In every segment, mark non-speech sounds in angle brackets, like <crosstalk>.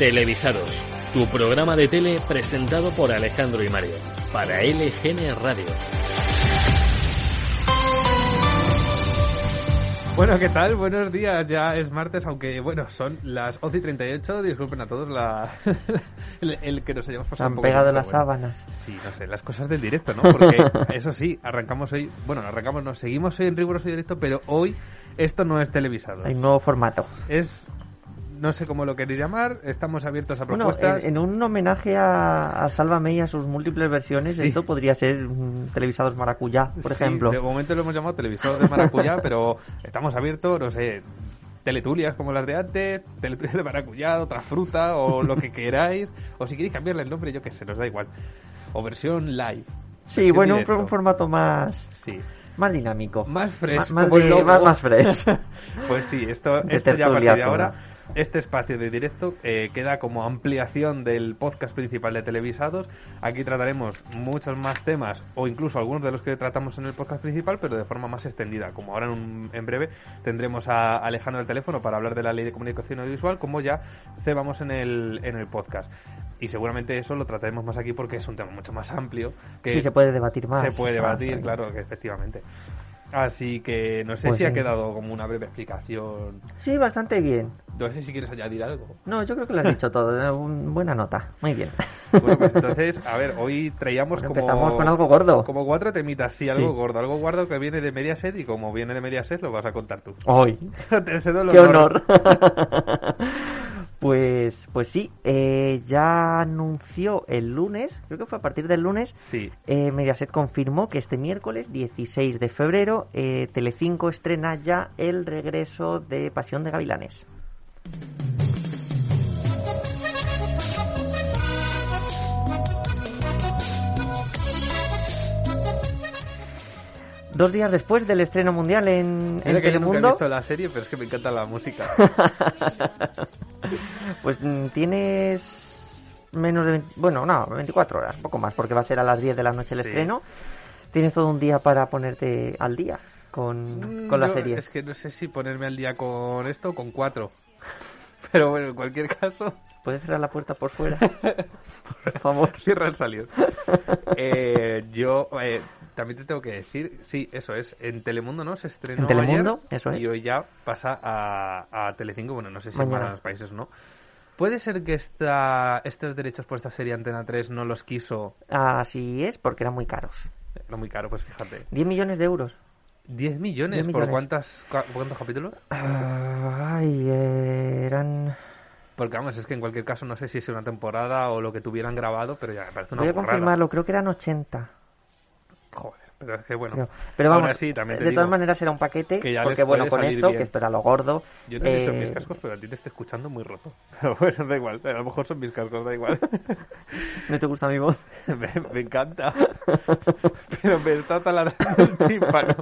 Televisados, tu programa de tele presentado por Alejandro y Mario, para LGN Radio. Bueno, ¿qué tal? Buenos días. Ya es martes, aunque bueno, son las 11 y 38. Disculpen a todos la... <laughs> el, el que nos hayamos Se pasado un han poco. pegado las bueno. sábanas. Sí, no sé, las cosas del directo, ¿no? Porque <laughs> eso sí, arrancamos hoy, bueno, no arrancamos, no, seguimos hoy en riguroso directo, pero hoy esto no es televisado. Hay un nuevo formato. Es, no sé cómo lo queréis llamar, estamos abiertos a Bueno, propuestas. en, en un homenaje a, a Sálvame y a sus múltiples versiones, Sí. esto podría ser televisados maracuyá, por Sí, ejemplo. de momento lo hemos llamado televisor de maracuyá, <laughs> pero estamos abiertos, no sé, teletulias como las de antes, teletulias de maracuyá, otra fruta o <laughs> lo que queráis, o si queréis cambiarle el nombre, yo qué sé, nos da igual. O versión live. Sí, versión bueno, un, formato más, Sí. más dinámico. Más fresh, Ma- más, de- más, más fresh. <laughs> Pues sí, esto, esto ya a partir de ahora. Este espacio de directo eh, queda como ampliación del podcast principal de Televisados. Aquí trataremos muchos más temas, o incluso algunos de los que tratamos en el podcast principal, pero de forma más extendida. Como ahora en, un- en breve tendremos a Alejandro al teléfono para hablar de la ley de comunicación audiovisual, como ya cebamos en el, en el podcast. Y seguramente eso lo trataremos más aquí porque es un tema mucho más amplio. Que Sí, se puede debatir más. se puede debatir, bien. claro, que efectivamente. Así que no sé Pues si ha quedado como una breve explicación. Sí, bastante bien. No sé si quieres añadir algo. No, yo creo que lo has dicho todo. eh, buena nota. Muy bien. Bueno, pues entonces, <laughs> a ver, hoy traíamos Bueno, como... empezamos con algo gordo. Como cuatro temitas, sí, algo Sí. gordo. Algo gordo que viene de Mediaset y como viene de Mediaset lo vas a contar tú. Hoy. <laughs> Te cedo el ¡Qué honor! <laughs> pues, pues sí, eh, ya anunció el lunes, creo que fue a partir del lunes, Sí, eh, Mediaset confirmó que este miércoles 16 de febrero eh, Telecinco estrena ya el regreso de Pasión de Gavilanes. Dos días después del estreno mundial en, en que yo nunca he Telemundo, visto la serie, pero es que me encanta la música. <laughs> pues mm, tienes menos de 20 bueno, no, 24 horas, poco más, porque va a ser a las 10 de la noche el Sí. estreno. Tienes todo un día para ponerte al día con, con la Mm, serie. Es que no sé si ponerme al día con esto o con cuatro. <laughs> Pero bueno, en cualquier caso, ¿Puedes cerrar la puerta por fuera? <laughs> por favor. Cierra el salió. <laughs> Eh, yo eh, también te tengo que decir, sí, eso es. En Telemundo no se estrenó En Telemundo, ayer, eso es. Y hoy ya pasa a, a Telecinco. Bueno, no sé si en Mañana. más países no. ¿Puede ser que esta, estos derechos por esta serie Antena 3 no los quiso? Así es, porque eran muy caros. No muy caro, pues fíjate. 10 millones de euros. 10 millones, 10 ¿por millones. cuántas, cua- cuántos capítulos? Ay, eh, eran... Porque vamos, es que en cualquier caso no sé si es una temporada o lo que tuvieran grabado, pero ya me parece una Voy a confirmarlo, creo que eran 80. Joder, pero es que bueno. creo. Pero vamos, sí, de todas digo maneras era un paquete, que ya porque bueno, con esto, bien. que esto era lo gordo. Yo no sé si son eh, mis cascos, pero a ti te estoy escuchando muy roto. <laughs> Pero bueno, da igual. A lo mejor son mis cascos, da igual. ¿No te gusta mi voz? <laughs> me, me encanta. <laughs> Pero me está taladrando el tímpano.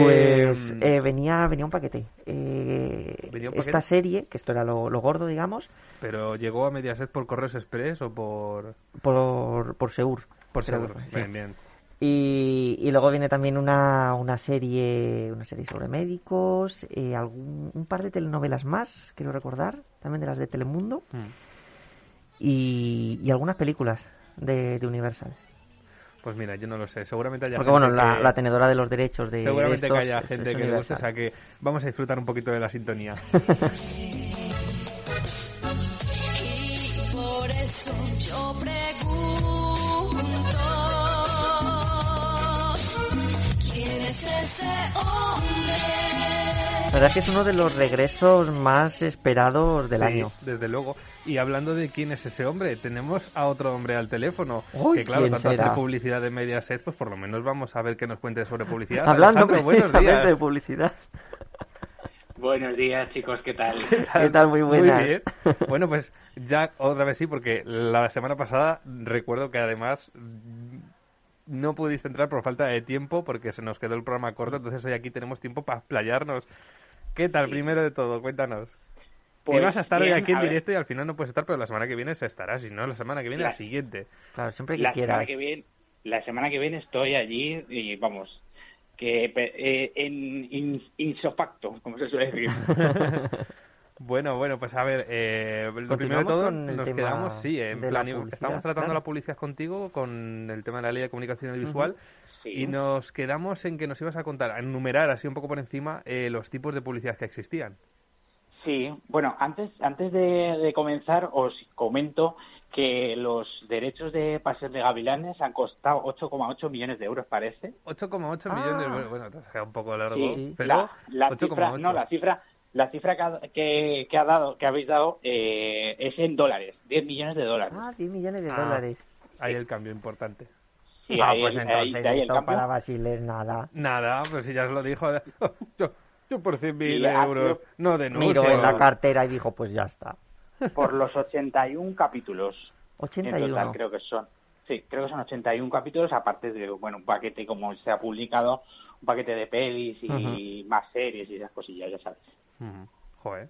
Pues Eh, eh, venía, venía un paquete. Eh, ¿Venía un Esta serie, que esto era lo, lo gordo, digamos, Pero llegó a Mediaset por Correos Express o por... por, por Seur. Por sí. Bien, bien. Y, y luego viene también una, una serie una serie sobre médicos, eh, algún, un par de telenovelas más, quiero recordar, también de las de Telemundo, Mm. y, y algunas películas de, de Universal. Pues mira, yo no lo sé. Seguramente haya Porque gente bueno, la, que- la tenedora de los derechos de, de Seguramente estos que haya gente es que le guste, o sea que vamos a disfrutar un poquito de la sintonía. <laughs> Y por eso yo pregunto, ¿quién es ese hombre? La verdad es que es uno de los regresos más esperados del Sí, año. Desde luego. Y hablando de quién es ese hombre, tenemos a otro hombre al teléfono. Uy, que claro, ¿quién tanto será? hacer publicidad de Mediaset, pues por lo menos vamos a ver que nos cuente sobre publicidad. Hablando precisamente de días. publicidad. Buenos días, chicos, ¿qué tal? ¿Qué tal? Muy buenas. bien. Bueno, pues ya otra vez sí, porque la semana pasada recuerdo que además no pudiste entrar por falta de tiempo porque se nos quedó el programa corto, entonces hoy aquí tenemos tiempo para playarnos. ¿Qué tal? Primero de todo, cuéntanos. Pues Ibas a estar bien, hoy aquí en ver, directo y al final no puedes estar, pero la semana que viene se estará, si no, la semana que viene la, La- siguiente. Claro, siempre que La quieras. semana que viene, la semana que viene estoy allí y vamos, que pe- eh, en in- insofacto, como se suele decir. <laughs> Bueno, bueno, pues a ver, eh, lo primero de todo, nos quedamos, sí, en plan, estamos tratando claro. la publicidad contigo con el tema de la ley de comunicación audiovisual Sí. y nos quedamos en que nos ibas a contar, a enumerar así un poco por encima eh, los tipos de publicidad que existían. Sí, bueno, antes, antes de, de comenzar os comento que los derechos de Pasión de Gavilanes han costado 8,8 millones de euros, parece. 8,8 Ah. millones, bueno, bueno, te has quedado un poco largo, Sí, pero la, la 8,8. cifra, no, la cifra, la cifra que, ha, que, que ha dado, que habéis dado, eh, es en dólares, 10 millones de dólares. Ah, 10 millones de Ah. dólares. Ahí el cambio importante. Sí, ah, ahí- pues entonces de ahí esto para Basile es nada. Nada, pues si ya os lo dijo, <laughs> yo, yo por 100.000 Y ha euros sido- no denuncio. Miró en la cartera y dijo, pues ya está. Por los 81 capítulos. En 81. total creo que son. Sí, creo que son 81 capítulos, aparte de, bueno, un paquete como se ha publicado, un paquete de pelis y más series y esas cosillas, ya sabes. Ujú. Joder.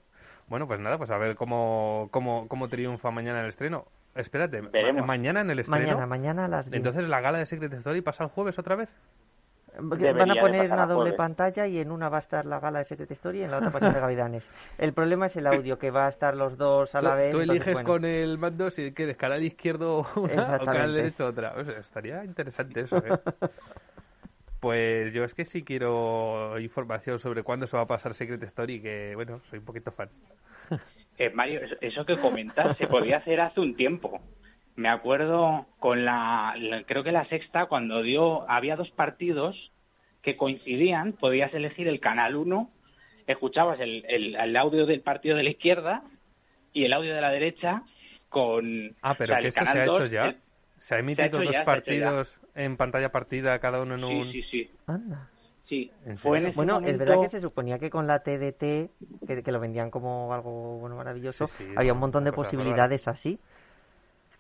Bueno, pues nada, pues a ver cómo, cómo, cómo triunfa mañana el estreno. Espérate, Veremos. mañana en el estreno. Mañana, mañana a las 10. Entonces la gala de Secret Story pasa el jueves otra vez. Debería Van a poner una doble jueves. pantalla y en una va a estar la gala de Secret Story y en la otra <laughs> Pasión de Gavilanes. El problema es el audio, que va a estar los dos a Tú, la vez. tú entonces, eliges bueno. con el mando si quieres canal izquierdo una o canal derecho otra. O sea, estaría interesante eso, ¿eh? <laughs> Pues yo es que sí quiero información sobre cuándo se va a pasar Secret Story, que bueno, soy un poquito fan. <laughs> Eh, Mario, eso, que comentas se podía hacer hace un tiempo. Me acuerdo con la, la- creo que la sexta, cuando dio, había dos partidos que coincidían, podías elegir el canal 1, escuchabas el, el, el audio del partido de la izquierda y el audio de la derecha con... Ah, pero o sea, que el eso se ha hecho 2, ya. el- Se ha emitido dos ya, partidos en pantalla partida, cada uno en un... Sí, sí, sí. Anda. Sí. ¿En Fue en serio? ese Bueno, es verdad que se suponía que con la TDT, que, que lo vendían como algo bueno maravilloso, Sí, sí, había un montón de posibilidades así.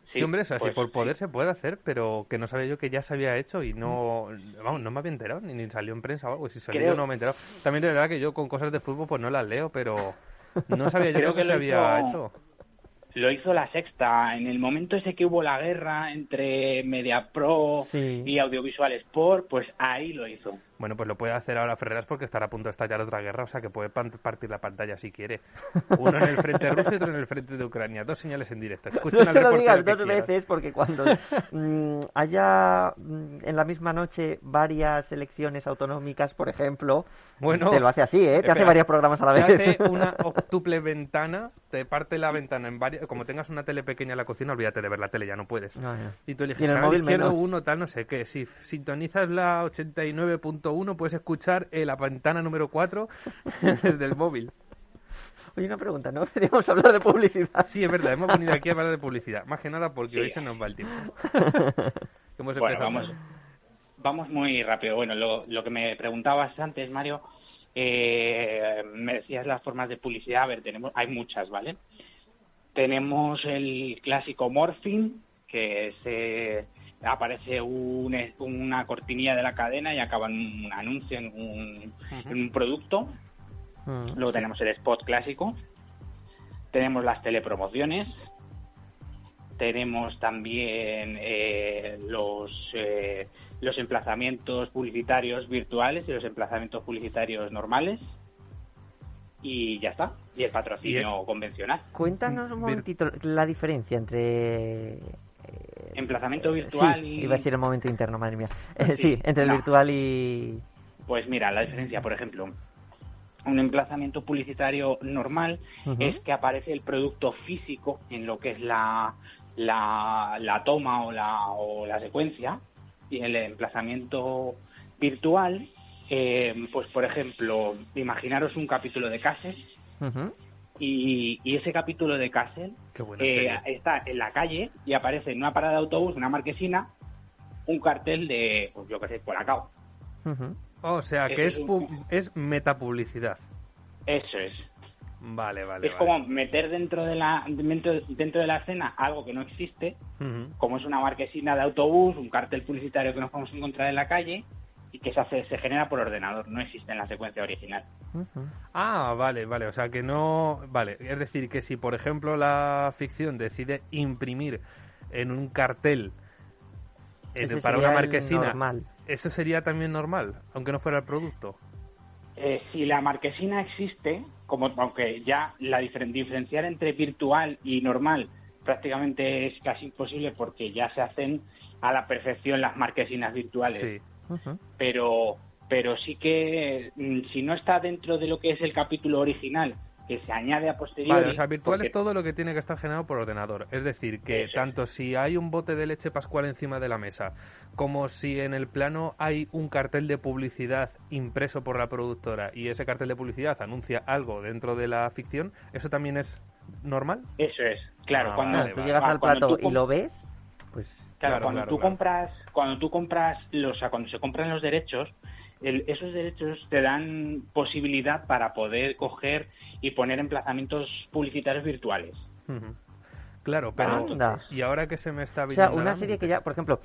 Sí, Sí, hombre, o sea, si por sí. poder se puede hacer, pero que no sabía yo que ya se había hecho y no, vamos, no me había enterado, ni, ni salió en prensa o algo, y si salió Creo- no me he enterado. También de verdad que yo con cosas de fútbol pues no las leo, pero no sabía yo Creo que, se había hizo- hecho. Lo hizo la sexta, en el momento ese que hubo la guerra entre MediaPro Sí. y Audiovisual Sport, pues ahí lo hizo. Bueno, pues lo puede hacer ahora Ferreras porque estará a punto de estallar otra guerra, o sea que puede partir la pantalla si quiere. Uno en el frente ruso y otro en el frente de Ucrania. Dos señales en directo. Escuchen No al se lo digas dos veces porque cuando mm, haya mm, en la misma noche varias elecciones autonómicas, por ejemplo, Bueno, te lo hace así, ¿eh? Te hace varios programas a la Te vez. hace una <laughs> octuple ventana, te parte la ventana en varias... Como tengas una tele pequeña en la cocina, olvídate de ver la tele, ya no puedes. No, no. Y tú eliges Y en el móvil izquierdo menos. uno, tal, no sé qué. Si sintonizas la 89.1, puedes escuchar eh, la ventana número 4 desde el móvil. Oye, una pregunta, ¿no? <laughs> Deberíamos hablar de publicidad. Sí, es verdad, hemos venido aquí a hablar de publicidad. Más que nada porque Sí. hoy se nos va el tiempo. <laughs> Hemos Bueno, empezado vamos, vamos muy rápido. Bueno, lo, lo que me preguntabas antes, Mario, eh, me decías las formas de publicidad. A ver, tenemos, hay muchas, ¿vale? Tenemos el clásico Morphine, que se aparece un, una cortinilla de la cadena y acaba en un anuncio, en un, en un producto. Mm. Luego tenemos el spot clásico. Tenemos las telepromociones. Tenemos también eh, los, eh, los emplazamientos publicitarios virtuales y los emplazamientos publicitarios normales. Y ya está. Y el patrocinio convencional. Cuéntanos un Vir- momentito la diferencia entre... eh, Emplazamiento virtual sí, y... iba a decir el momento interno, madre mía. <laughs> Eh, Sí, sí, entre el no. virtual y... Pues mira, la diferencia, por ejemplo, un emplazamiento publicitario normal es que aparece el producto físico en lo que es la, la, la toma o la, o la secuencia y el emplazamiento virtual, eh, pues por ejemplo, imaginaros un capítulo de Ujú. Y, y ese capítulo de Castle Qué buena eh, serie. está en la calle y aparece en una parada de autobús, una marquesina, un cartel de, pues yo qué sé, Colacao. Ujú. O sea, que es, es un- es metapublicidad. Eso es. Vale, vale, es vale. como meter dentro de la dentro, dentro de la escena algo que no existe, como es una marquesina de autobús, un cartel publicitario que nos a encontrar en la calle y que se hace, se genera por ordenador, no existe en la secuencia original. Ah, vale, vale. O sea, que no... Vale, es decir, que si, por ejemplo, la ficción decide imprimir en un cartel eh, para sería una marquesina, normal. ¿eso sería también normal? Aunque no fuera el producto. Eh, si la marquesina existe como aunque ya la diferen- diferenciar entre virtual y normal prácticamente es casi imposible porque ya se hacen a la perfección las marquesinas virtuales Sí. Pero pero sí que mm, si no está dentro de lo que es el capítulo original que se añade a posteriori Vale, o sea, virtual porque- es todo lo que tiene que estar generado por ordenador. Es decir, que Eso es. tanto si hay un bote de leche pascual encima de la mesa, como si en el plano hay un cartel de publicidad impreso por la productora y ese cartel de publicidad anuncia algo dentro de la ficción, ¿eso también es normal? eso es claro Ah, cuando vale, Tú llegas ah, al cuando plato tú y lo ves, pues Claro, Claro, cuando claro, tú claro. compras, cuando tú compras los, o sea, cuando se compran los derechos, el- esos derechos te dan posibilidad para poder coger y poner emplazamientos publicitarios virtuales. Claro, pero Anda. y ahora que se me está O sea, una serie que ya, por ejemplo,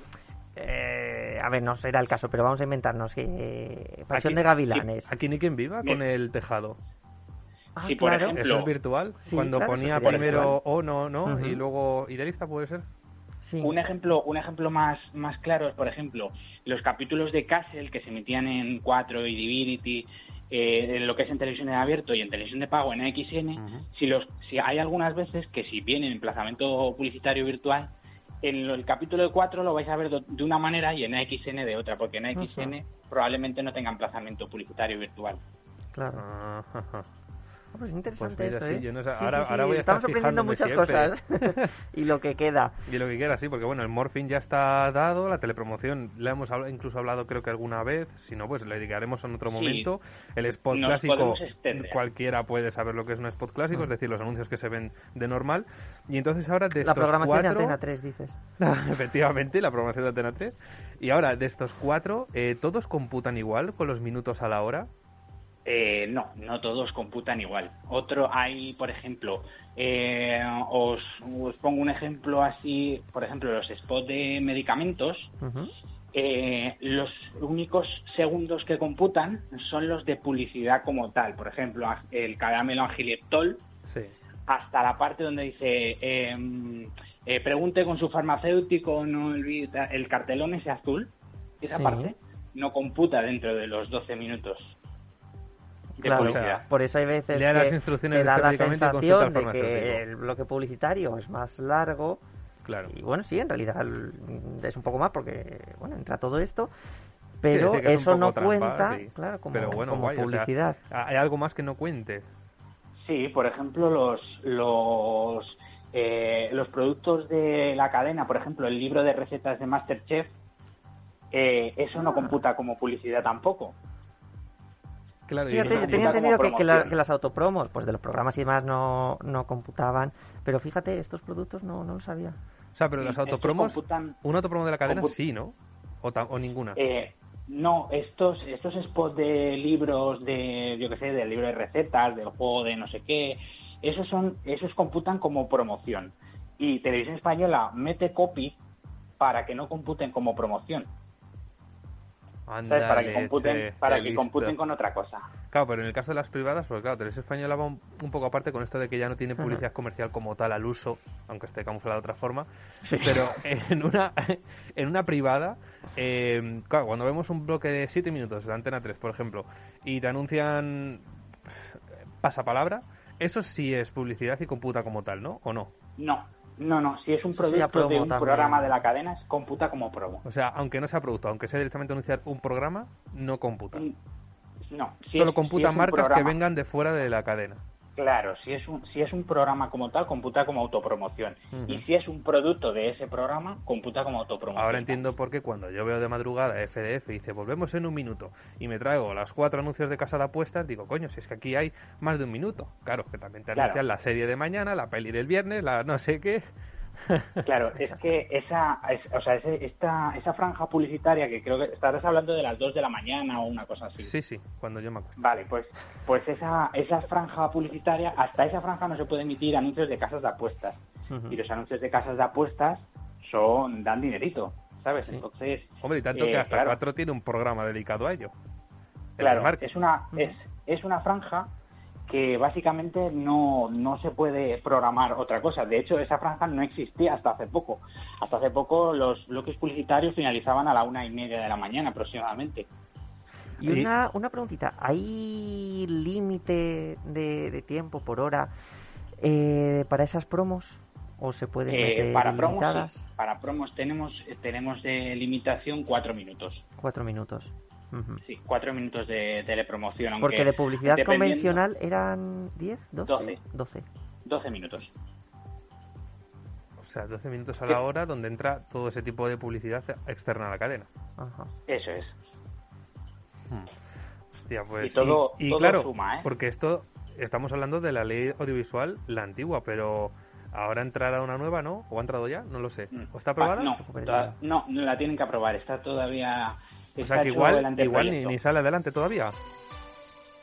eh, a ver, no será el caso, pero vamos a inventarnos que eh, Pasión Aquí- de Gavilanes. Aquí ni quien viva con Bien. el tejado. Ah, Sí, por claro. ejemplo, ¿Eso es virtual? Sí, Cuando claro, ponía primero o no, no, Ujú. y luego idealista puede ser. Sí. Un ejemplo, un ejemplo más, más claro es, por ejemplo, los capítulos de Castle que se emitían en 4 y Divinity, eh, en lo que es en televisión en abierto y en televisión de pago en AXN, Ujú. si los, si hay algunas veces que si viene en emplazamiento publicitario virtual, en el capítulo de 4 lo vais a ver de una manera y en AXN de otra, porque en AXN probablemente no tenga emplazamiento publicitario virtual. Claro. Ah, pues interesante Pues mira, esto, sí, yo no sé, Sí, ahora- sí, sí, ahora voy a estar Estamos aprendiendo fijándome muchas siempre. cosas. <laughs> y lo que queda. Y lo que quiera, sí, porque bueno, el Morphing ya está dado, la telepromoción la hemos incluso hablado creo que alguna vez, si no, pues le dedicaremos en otro Sí. momento. El spot Nos clásico, cualquiera puede saber lo que es un spot clásico, Mm. es decir, los anuncios que se ven de normal. Y entonces ahora de La estos programación de cuatro... Antena 3, dices. <laughs> Efectivamente, la programación de Antena 3. Y ahora, de estos cuatro, eh, ¿todos computan igual con los minutos a la hora? Eh, no, no todos computan igual. Otro hay, por ejemplo, eh, os, os pongo un ejemplo así, por ejemplo, los spots de medicamentos, eh, los únicos segundos que computan son los de publicidad como tal. Por ejemplo, el caramelo Angilieptol, Sí. hasta la parte donde dice eh, eh, pregunte con su farmacéutico, no olvide el cartelón ese azul, esa Sí. parte no computa dentro de los 12 minutos Claro, por eso hay veces que las instrucciones da la sensación de que el bloque publicitario es más largo Claro. y bueno, sí, en realidad el- es un poco más porque bueno, entra todo esto, pero es eso no trampa, cuenta, sí. claro, como, Pero bueno, como guay, o sea, publicidad. ¿Hay algo más que no cuente? Sí, por ejemplo, los los eh, los productos de la cadena, por ejemplo, el libro de recetas de MasterChef, eh, eso no computa como publicidad tampoco. Claro, Fíjate, yo tenía entendido que, que la- promoción. que las autopromos, pues de los programas y demás no, no computaban, pero fíjate, estos productos no, no lo sabía. O sea, pero las autopromos, computan- un autopromo de la cadena sí, ¿no? O, ta- o ninguna. Eh, no, estos estos spots de libros de, yo qué sé, del libro de recetas, del juego de no sé qué, esos son esos computan como promoción. Y Televisión Española mete copy para que no computen como promoción, Para que computen che, para que computen con otra cosa. Claro, pero en el caso de las privadas, pues claro, Televisión Española va un, un poco aparte con esto de que ya no tiene publicidad comercial como tal al uso, aunque esté camuflada de otra forma. Sí. Pero en una, <laughs> en una privada, eh, claro, cuando vemos un bloque de 7 minutos de Antena 3, por ejemplo, y te anuncian pasapalabra, eso sí es publicidad y computa como tal, ¿no? ¿O no? No, no, no. Si es un producto de un también. programa de la cadena, computa como promo. O sea, aunque no sea producto, aunque sea directamente anunciar un programa, no computa. Mm, No. si Solo es- computan si es marcas que vengan de fuera de la cadena. Claro, si es un si es un programa como tal, computa como autopromoción. Y si es un producto de ese programa, computa como autopromoción. Ahora entiendo por qué cuando yo veo de madrugada FDF y dice volvemos en un minuto y me traigo las cuatro anuncios de casa de apuestas, digo, coño, si es que aquí hay más de un minuto. Claro, que también te Claro. anuncian la serie de mañana, la peli del viernes, la no sé qué. Claro, es que esa, es- o sea, ese- esta, esa franja publicitaria que creo que estarás hablando de las 2 de la mañana o una cosa así. Sí, sí, cuando yo me acuesto. Vale, pues, pues esa, esa franja publicitaria, hasta esa franja no se puede emitir anuncios de casas de apuestas. Y los anuncios de casas de apuestas son, dan dinerito, ¿sabes? Entonces, Hombre, y tanto eh, que hasta claro. cuatro tiene un programa dedicado a ello. El Claro, es una, es, es una franja que básicamente no, no se puede programar otra cosa. De hecho, esa franja no existía hasta hace poco. Hasta hace poco los bloques publicitarios finalizaban a la una y media de la mañana aproximadamente. Y una, una preguntita, ¿hay límite de, de tiempo por hora eh, para esas promos? ¿O se pueden Eh, para promos, para promos tenemos tenemos de limitación cuatro minutos. Cuatro minutos. Sí, cuatro minutos de telepromoción. Aunque Porque de publicidad convencional eran 10, 12, Doce. 12. 12 minutos. O sea, 12 minutos a la hora donde entra todo ese tipo de publicidad externa a la cadena. Ajá. Eso es. Hostia, pues. Y todo- y todo claro, suma, ¿eh? porque esto estamos hablando de la ley audiovisual, la antigua, pero ahora entrará una nueva, ¿no? ¿O ha entrado ya? No lo sé. Mm. ¿O está aprobada? Ah, No, no, no la tienen que aprobar. Está todavía. O sea que igual, igual ni, sale adelante todavía.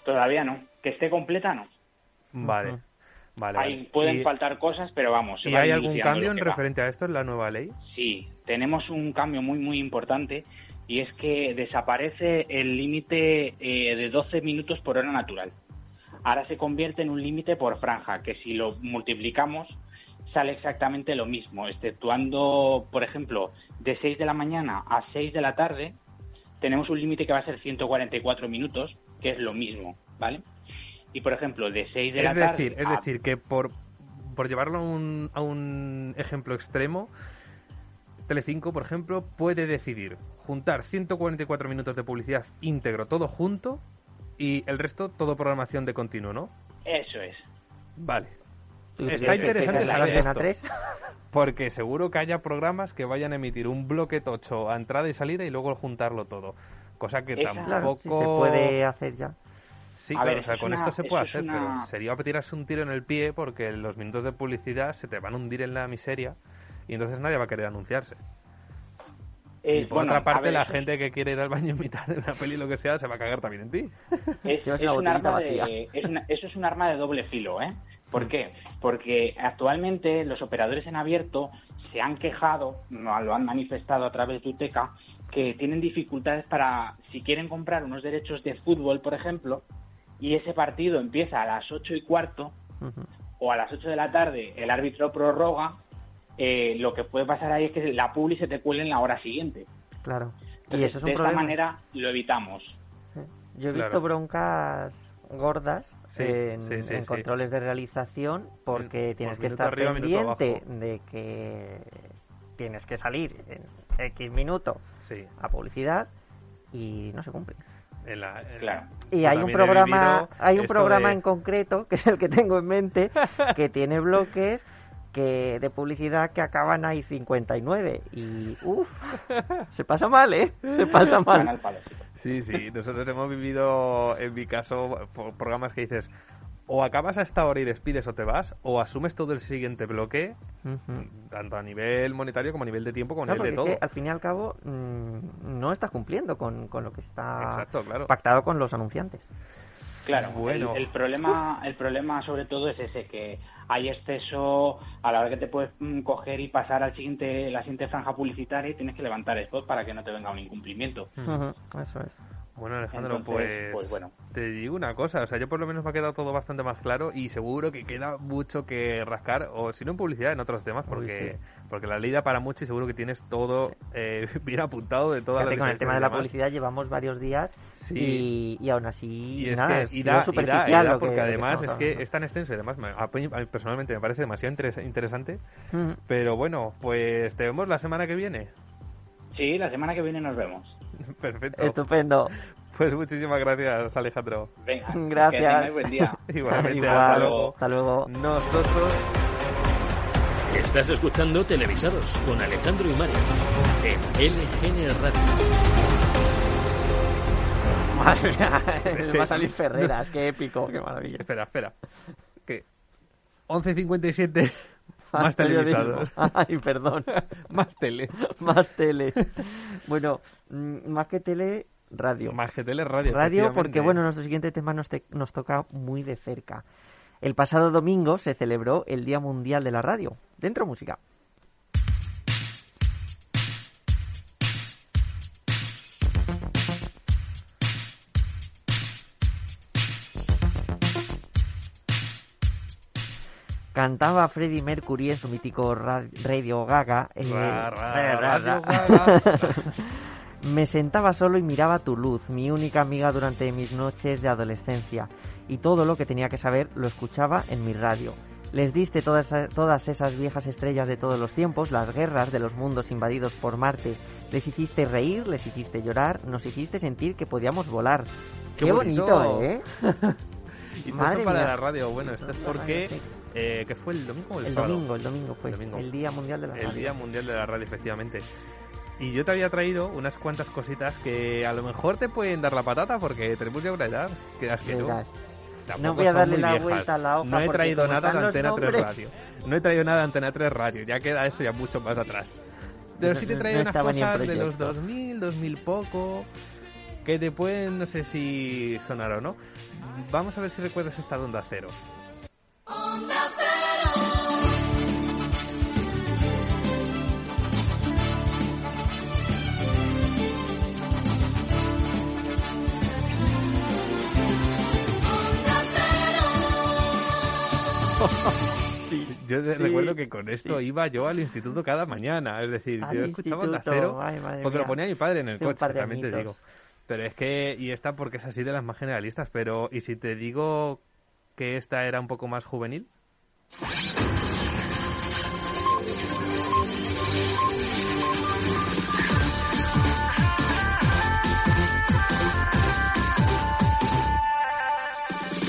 Todavía no. Que esté completa, no. Vale. Vale. Ahí vale. pueden ¿Y, faltar cosas, pero vamos. ¿y va hay algún cambio en va. referente a esto en la nueva ley? Sí, tenemos un cambio muy, muy importante y es que desaparece el límite eh, de 12 minutos por hora natural. Ahora se convierte en un límite por franja, que si lo multiplicamos sale exactamente lo mismo, exceptuando, por ejemplo, de 6 de la mañana a 6 de la tarde, tenemos un límite que va a ser 144 minutos, que es lo mismo, ¿vale? Y, por ejemplo, de 6 de la Es tarde... decir, es a- decir, que por, por llevarlo a un, a un ejemplo extremo, Telecinco, por ejemplo, puede decidir juntar 144 minutos de publicidad íntegro, todo junto, y el resto todo programación de continuo, ¿no? Eso es. Vale. ¿Tú Está interesante es la saber esto. <laughs> 3? Porque seguro que haya programas que vayan a emitir un bloque tocho a entrada y salida y luego juntarlo todo. Cosa que Esa- tampoco... Claro, si se puede hacer ya. Sí, A claro, ver, o sea, con es esto se puede hacer, una- pero sería tirarse un tiro en el pie porque los minutos de publicidad se te van a hundir en la miseria y entonces nadie va a querer anunciarse. Eh, y por bueno, otra parte, ver, la gente que quiere ir al baño en mitad de una peli lo que sea se va a cagar también en ti. Es, es una un arma de, es una- eso es un arma de doble filo, ¿eh? ¿Por qué? Porque actualmente los operadores en abierto se han quejado, lo han manifestado a través de UTECA, que tienen dificultades para, si quieren comprar unos derechos de fútbol, por ejemplo, y ese partido empieza a las ocho y cuarto o a las 8 de la tarde el árbitro prorroga, eh, lo que puede pasar ahí es que la publi se te cuele en la hora siguiente. Claro. Y Entonces, eso es de esta manera lo evitamos. Yo he visto Claro. broncas gordas Sí, en, sí, sí, en sí. controles de realización porque Por tienes que estar arriba, pendiente de que tienes que salir en X minuto Sí, a publicidad y no se cumple. en la, en- Claro. Y hay un programa, hay un programa de- en concreto, <laughs> que es el que tengo en mente, que tiene <laughs> bloques que de publicidad que acaban ahí 59 y uff, se pasa mal, ¿eh? Se pasa mal. Sí. Sí, nosotros hemos vivido, en mi caso, por programas que dices, o acabas a esta hora y despides o te vas, o asumes todo el siguiente bloque, tanto a nivel monetario como a nivel de tiempo, como a Claro, nivel de es todo. que, al fin y al cabo mm, no estás cumpliendo con, con lo que está Exacto, claro. pactado con los anunciantes. Claro, Bueno. el, el problema, el problema sobre todo es ese que hay exceso a la hora que te puedes mm, coger y pasar al siguiente, la siguiente franja publicitaria y tienes que levantar spot para que no te venga un incumplimiento. Ujú, Eso es. Bueno, Alejandro, Entonces, pues, pues bueno. te digo una cosa, o sea, yo por lo menos me ha quedado todo bastante más claro y seguro que queda mucho que rascar, o si no en publicidad, en otros temas, porque, porque la ley da para mucho y seguro que tienes todo eh, <laughs> bien apuntado de todas Fíjate, las con el tema de la publicidad llevamos varios días Sí. y, y aún así Y es nada, que y da, y da- y superficial da lo que- porque que además es que es tan extenso y además me- a mí a mí personalmente me parece demasiado interes- interesante. Ujú. Pero bueno, pues te vemos la semana que viene. Sí, la semana que viene nos vemos. Perfecto. Estupendo. Pues muchísimas gracias, Alejandro. Venga, Gracias. que buen día. <laughs> Igualmente, <laughs> Igual. hasta luego. Hasta luego. Nosotros Estás escuchando Televisados con Alejandro y Mario en LGN Radio. Madre mía, <laughs> va a salir Ferreras, qué épico, qué maravilla. Espera, espera. Que 11.57 más televisados. <laughs> Ay, perdón. <laughs> más tele. Más tele. Bueno, mm, más que tele, radio. Más que tele, radio. Radio porque, bueno, nuestro siguiente tema nos, te- nos toca muy de cerca. El pasado domingo se celebró el Día Mundial de la Radio. Dentro música. Cantaba Freddie Mercury en su mítico ra- Radio Gaga. eh, Ra, ra, ra, ra, Radio ra. Gaga. <laughs> Me sentaba solo y miraba tu luz, mi única amiga durante mis noches de adolescencia, y todo lo que tenía que saber lo escuchaba en mi radio. Les diste todas, todas esas viejas estrellas de todos los tiempos, las guerras de los mundos invadidos por Marte. Les hiciste reír, les hiciste llorar, nos hiciste sentir que podíamos volar. Qué Qué, bonito. bonito, ¿eh? <laughs> Y todo para mía. la radio. Bueno, esto es porque... Eh, ¿Qué fue el domingo o el, El sábado? domingo, el domingo fue. El. El Día Mundial de la El Radio. Día Mundial de la Radio, efectivamente. Y yo te había traído unas cuantas cositas que a lo mejor te pueden dar la patata porque tenemos ya una edad. Que das que tú. No voy a darle la viejas. vuelta a la hoja No he traído nada de Antena 3 nombres- Radio. No he traído nada de Antena 3 Radio. Ya queda eso ya mucho más atrás. Pero No- sí te he no- unas cosas de los proyecto. 2000, 2000 poco. Que te pueden, no sé si sonar o no. Vamos a ver si recuerdas esta de Onda Cero. <laughs> Yo te Sí. recuerdo que con esto iba yo al instituto cada mañana. Es decir, Al yo escuchaba Onda Cero ay, madre porque lo ponía mi padre en el coche, par de también te añitos. digo. Pero es que, y esta porque es así de las más generalistas, pero ¿y si te digo que esta era un poco más juvenil?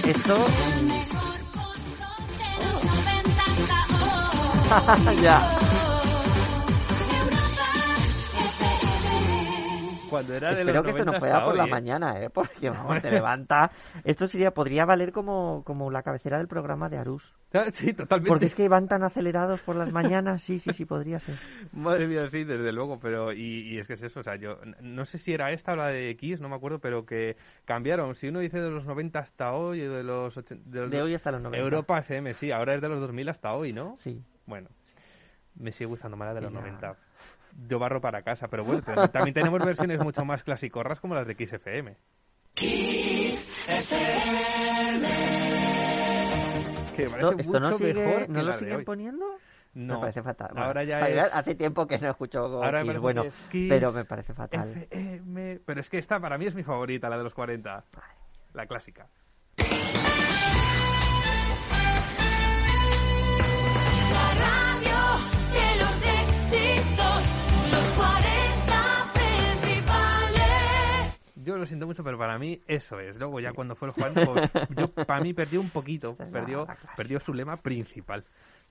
Esto, <laughs> ya. Cuando era de Espero los que esto no 90 fuera hasta por la hoy, ¿eh? mañana, ¿eh? Porque, vamos, te <laughs> levanta... Esto sería, podría valer como, como la cabecera del programa de Arús. Ah, Sí, totalmente. Porque es que van tan acelerados por las mañanas, sí, sí, sí, podría ser. <laughs> Madre mía, sí, desde luego, pero y, y es que es eso, o sea, yo no sé si era esta o la de X, no me acuerdo, pero que cambiaron. Si uno dice de los 90 hasta hoy, o de los, de los De hoy hasta los 90. Europa FM, sí, ahora es de los 2000 hasta hoy, ¿no? Sí. Bueno, me sigue gustando más la de los Ya. 90. Yo barro para casa, pero bueno, también- tenemos versiones mucho más clasicorras como las de Kiss FM. Que me ¿Esto, parece esto no, mucho sigue, mejor que ¿no lo siguen poniendo? No, Me parece fatal. Bueno, ahora ya es... Hace tiempo que no escucho Ahora Kiss, bueno, es Kiss, pero me parece fatal. FM, pero es que esta para mí es mi favorita, la de los 40. La clásica. Yo lo siento mucho, pero para mí eso es. Luego ya cuando fue el Juan, pues, yo para mí perdió un poquito, perdió, perdió su lema principal.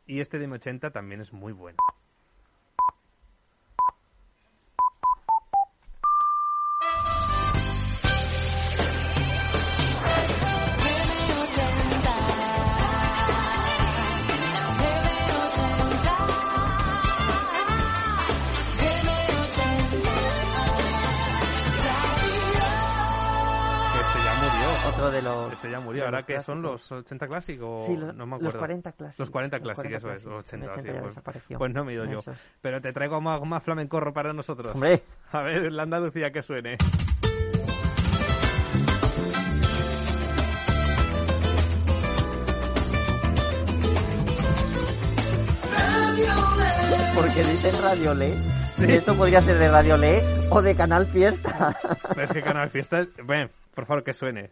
Y este de M80 también es muy bueno. Otro de los... Este ya murió. Ahora los que son los 80 clásicos, Sí, lo- no me los acuerdo. 40 clásicos. Los 40 Los clásicos, 40 eso es. Los clásicos. 80, El 80 sí, pues, pues no me he ido yo. Pero te traigo más, más flamencorro para nosotros. Hombre, A ver, la Andalucía que suene. porque dicen Radio Le. Esto podría ser de Radio Le o de Canal Fiesta. Pero es que Canal Fiesta... es- Ven, por favor, que suene.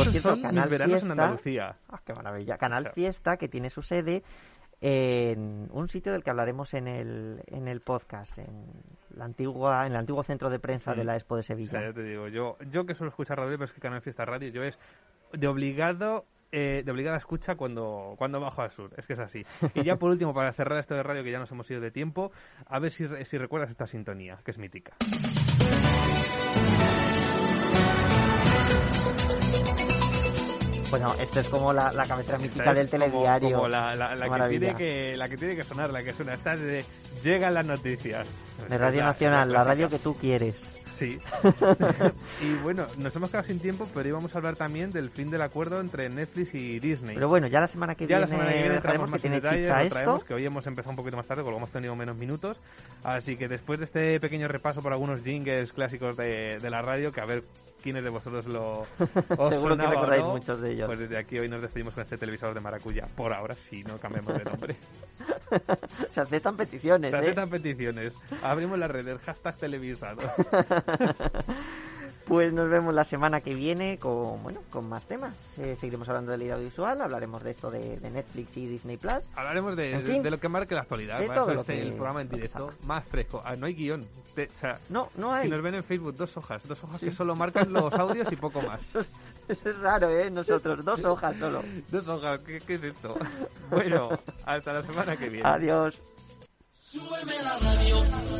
Por Esos cierto, son Canal mis veranos en Fiesta... Andalucía. Ah, qué maravilla. Canal O sea. Fiesta, que tiene su sede en un sitio del que hablaremos en el, en el podcast, en la antigua, en el antiguo centro de prensa de la Expo de O sea, Sevilla. ya te digo, yo, yo que suelo escuchar radio, pero es que Canal Fiesta Radio, yo es de obligado, eh, de obligada escucha cuando, cuando bajo al sur. Es que es así. Y ya por último, para cerrar esto de radio, que ya nos hemos ido de tiempo, a ver si, si recuerdas esta sintonía, que es mítica. Bueno, esto es como la, la cabecera mítica del como- telediario. Como la, la- que tiene que, la que tiene que sonar, la que suena. Esta es de Llegan las noticias. De Radio Nacional, la radio que tú quieres. Sí. <laughs> y bueno, nos hemos quedado sin tiempo, pero íbamos a hablar también del fin del acuerdo entre Netflix y Disney. Pero bueno, ya la semana que ya viene la semana que viene dejaremos entramos que más en detalle, lo traemos, esto. que hoy hemos empezado un poquito más tarde, porque hemos tenido menos minutos. Así que después de este pequeño repaso por algunos jingles clásicos de, de la radio, que a ver quiénes de vosotros lo <laughs> os Seguro que sonaba recordáis no, muchos de ellos. Pues desde aquí hoy nos despedimos con este televisor de maracuyá. Por ahora, si no cambiamos de nombre. <laughs> Se aceptan peticiones, Se ¿eh? aceptan peticiones. Abrimos las redes, hashtag televisado. <laughs> Pues nos vemos la semana que viene con bueno con más temas. Eh, seguiremos hablando del audiovisual, hablaremos de esto de, de Netflix y Disney Plus. Hablaremos de, En de- fin. de lo que marque la actualidad. De todo este, que el programa en directo más fresco. Ah, no hay guion. Te- o sea, No, no hay. Si nos ven en Facebook, dos hojas. Dos hojas que solo marcan los audios y poco más. Eso, es, <laughs> eso es raro, ¿eh? Nosotros, dos hojas solo. <laughs> Dos hojas, ¿qué, qué es esto? <laughs> Bueno, hasta la semana que viene. Adiós. Súbeme la radio.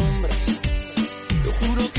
Te juro